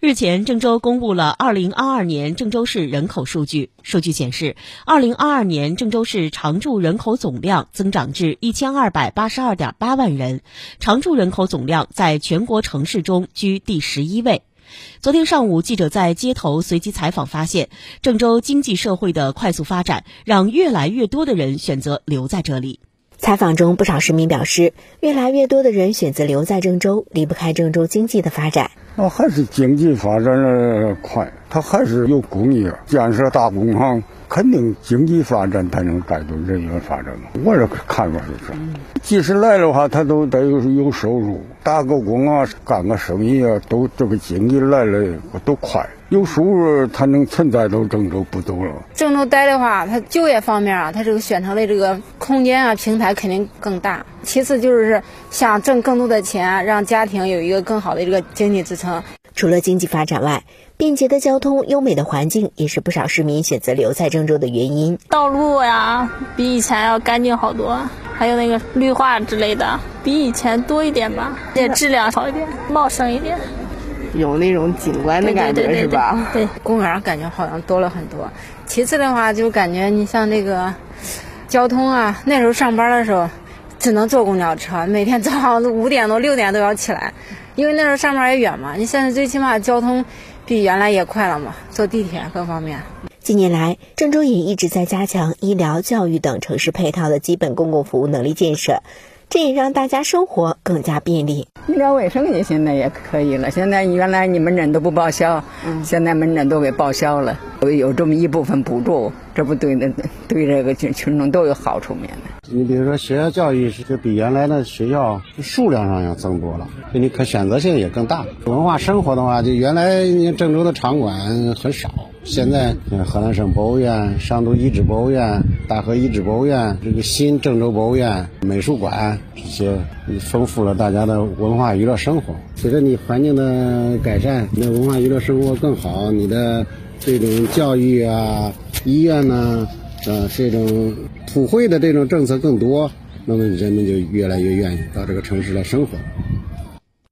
日前，郑州公布了2022年郑州市人口数据。数据显示，2022年郑州市常住人口总量增长至1282.8万人，常住人口总量在全国城市中居第十一位。昨天上午，记者在街头随机采访发现，郑州经济社会的快速发展，让越来越多的人选择留在这里。采访中，不少市民表示，越来越多的人选择留在郑州，离不开郑州经济的发展。那还是经济发展的快，它还是有工业建设大工厂，肯定经济发展才能带动人员发展嘛。我这看法就是，即使来的话，他都得有有收入，打个工啊，干个生意啊，都这个经济来了都快。有收入，他能存在到郑州不走了。郑州待的话，它就业方面啊，它这个选择的这个空间啊，平台肯定更大。其次就是想挣更多的钱，让家庭有一个更好的这个经济支撑。除了经济发展外，便捷的交通、优美的环境，也是不少市民选择留在郑州的原因。道路呀，比以前要干净好多，还有那个绿化之类的，比以前多一点吧，也质量好一点，茂盛一点。有那种景观的感觉是吧？对，公园感觉好像多了很多。其次的话，就感觉你像那个交通啊，那时候上班的时候只能坐公交车，每天早上五点多六点都要起来，因为那时候上班也远嘛。你现在最起码交通比原来也快了嘛，坐地铁各方面。近年来，郑州也一直在加强医疗、教育等城市配套的基本公共服务能力建设。这也让大家生活更加便利。医疗卫生也现在也可以了。现在原来你门诊都不报销，现在门诊都给报销了，有这么一部分补助，这不对那对这个群群众都有好处面的。你比如说学校教育是比原来的学校数量上要增多了，就你可选择性也更大。文化生活的话，就原来郑州的场馆很少。现在，河南省博物院、商都遗址博物院、大河遗址博物院、这个新郑州博物院、美术馆这些，丰富了大家的文化娱乐生活。随着你环境的改善，你的文化娱乐生活更好，你的这种教育啊、医院呢，啊，这种普惠的这种政策更多，那么人们就越来越愿意到这个城市来生活。